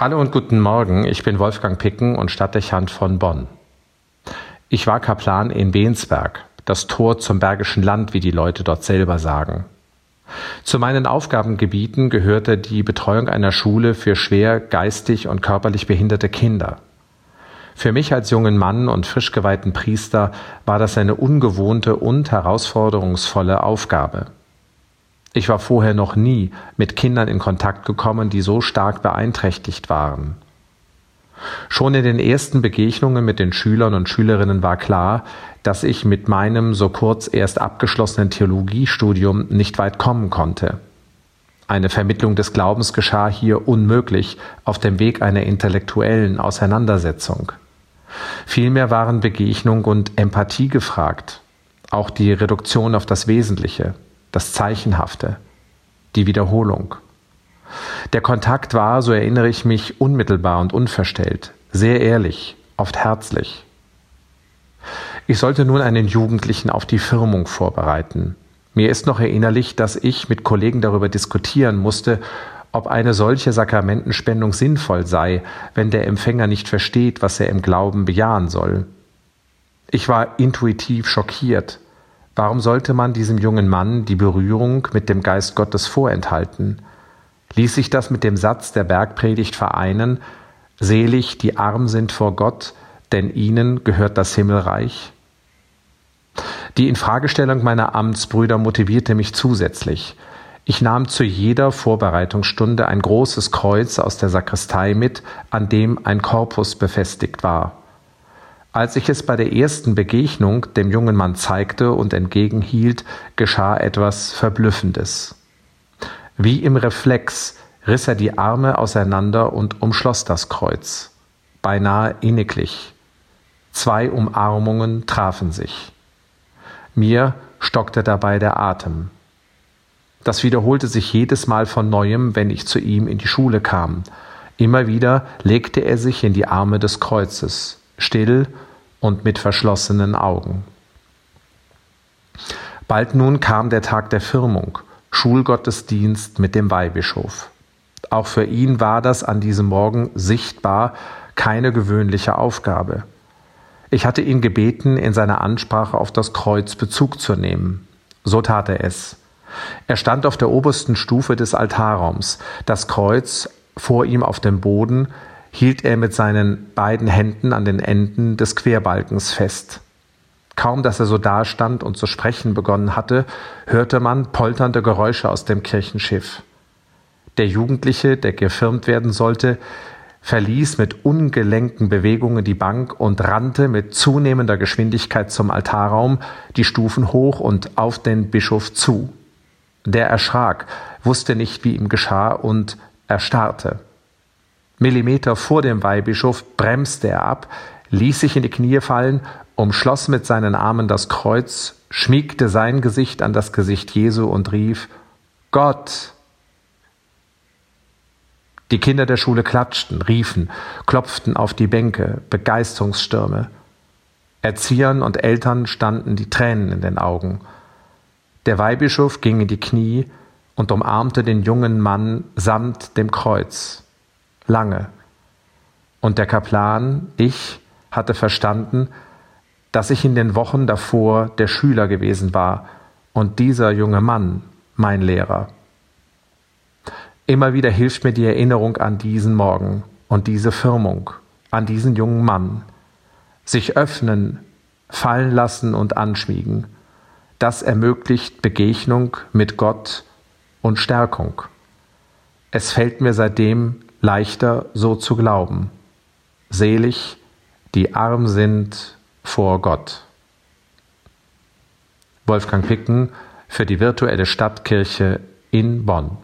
Hallo und guten Morgen, ich bin Wolfgang Picken und Stadtdechant von Bonn. Ich war Kaplan in Bensberg, das Tor zum Bergischen Land, wie die Leute dort selber sagen. Zu meinen Aufgabengebieten gehörte die Betreuung einer Schule für schwer geistig und körperlich behinderte Kinder. Für mich als jungen Mann und frisch geweihten Priester war das eine ungewohnte und herausforderungsvolle Aufgabe. Ich war vorher noch nie mit Kindern in Kontakt gekommen, die so stark beeinträchtigt waren. Schon in den ersten Begegnungen mit den Schülern und Schülerinnen war klar, dass ich mit meinem so kurz erst abgeschlossenen Theologiestudium nicht weit kommen konnte. Eine Vermittlung des Glaubens geschah hier unmöglich auf dem Weg einer intellektuellen Auseinandersetzung. Vielmehr waren Begegnung und Empathie gefragt, auch die Reduktion auf das Wesentliche das Zeichenhafte, die Wiederholung. Der Kontakt war, so erinnere ich mich, unmittelbar und unverstellt, sehr ehrlich, oft herzlich. Ich sollte nun einen Jugendlichen auf die Firmung vorbereiten. Mir ist noch erinnerlich, dass ich mit Kollegen darüber diskutieren musste, ob eine solche Sakramentenspendung sinnvoll sei, wenn der Empfänger nicht versteht, was er im Glauben bejahen soll. Ich war intuitiv schockiert, Warum sollte man diesem jungen Mann die Berührung mit dem Geist Gottes vorenthalten? Ließ sich das mit dem Satz der Bergpredigt vereinen, Selig, die arm sind vor Gott, denn ihnen gehört das Himmelreich? Die Infragestellung meiner Amtsbrüder motivierte mich zusätzlich. Ich nahm zu jeder Vorbereitungsstunde ein großes Kreuz aus der Sakristei mit, an dem ein Korpus befestigt war. Als ich es bei der ersten Begegnung dem jungen Mann zeigte und entgegenhielt, geschah etwas Verblüffendes. Wie im Reflex riss er die Arme auseinander und umschloss das Kreuz, beinahe inniglich. Zwei Umarmungen trafen sich. Mir stockte dabei der Atem. Das wiederholte sich jedes Mal von neuem, wenn ich zu ihm in die Schule kam. Immer wieder legte er sich in die Arme des Kreuzes, still und mit verschlossenen Augen. Bald nun kam der Tag der Firmung, Schulgottesdienst mit dem Weihbischof. Auch für ihn war das an diesem Morgen sichtbar keine gewöhnliche Aufgabe. Ich hatte ihn gebeten, in seiner Ansprache auf das Kreuz Bezug zu nehmen. So tat er es. Er stand auf der obersten Stufe des Altarraums, das Kreuz vor ihm auf dem Boden, hielt er mit seinen beiden Händen an den Enden des Querbalkens fest. Kaum dass er so dastand und zu sprechen begonnen hatte, hörte man polternde Geräusche aus dem Kirchenschiff. Der Jugendliche, der gefirmt werden sollte, verließ mit ungelenken Bewegungen die Bank und rannte mit zunehmender Geschwindigkeit zum Altarraum, die Stufen hoch und auf den Bischof zu. Der erschrak, wusste nicht, wie ihm geschah und erstarrte. Millimeter vor dem Weihbischof bremste er ab, ließ sich in die Knie fallen, umschloss mit seinen Armen das Kreuz, schmiegte sein Gesicht an das Gesicht Jesu und rief Gott. Die Kinder der Schule klatschten, riefen, klopften auf die Bänke, Begeisterungsstürme. Erziehern und Eltern standen die Tränen in den Augen. Der Weihbischof ging in die Knie und umarmte den jungen Mann samt dem Kreuz lange. Und der Kaplan, ich, hatte verstanden, dass ich in den Wochen davor der Schüler gewesen war und dieser junge Mann mein Lehrer. Immer wieder hilft mir die Erinnerung an diesen Morgen und diese Firmung, an diesen jungen Mann. Sich öffnen, fallen lassen und anschmiegen. Das ermöglicht Begegnung mit Gott und Stärkung. Es fällt mir seitdem leichter so zu glauben. Selig, die arm sind vor Gott. Wolfgang Picken für die virtuelle Stadtkirche in Bonn.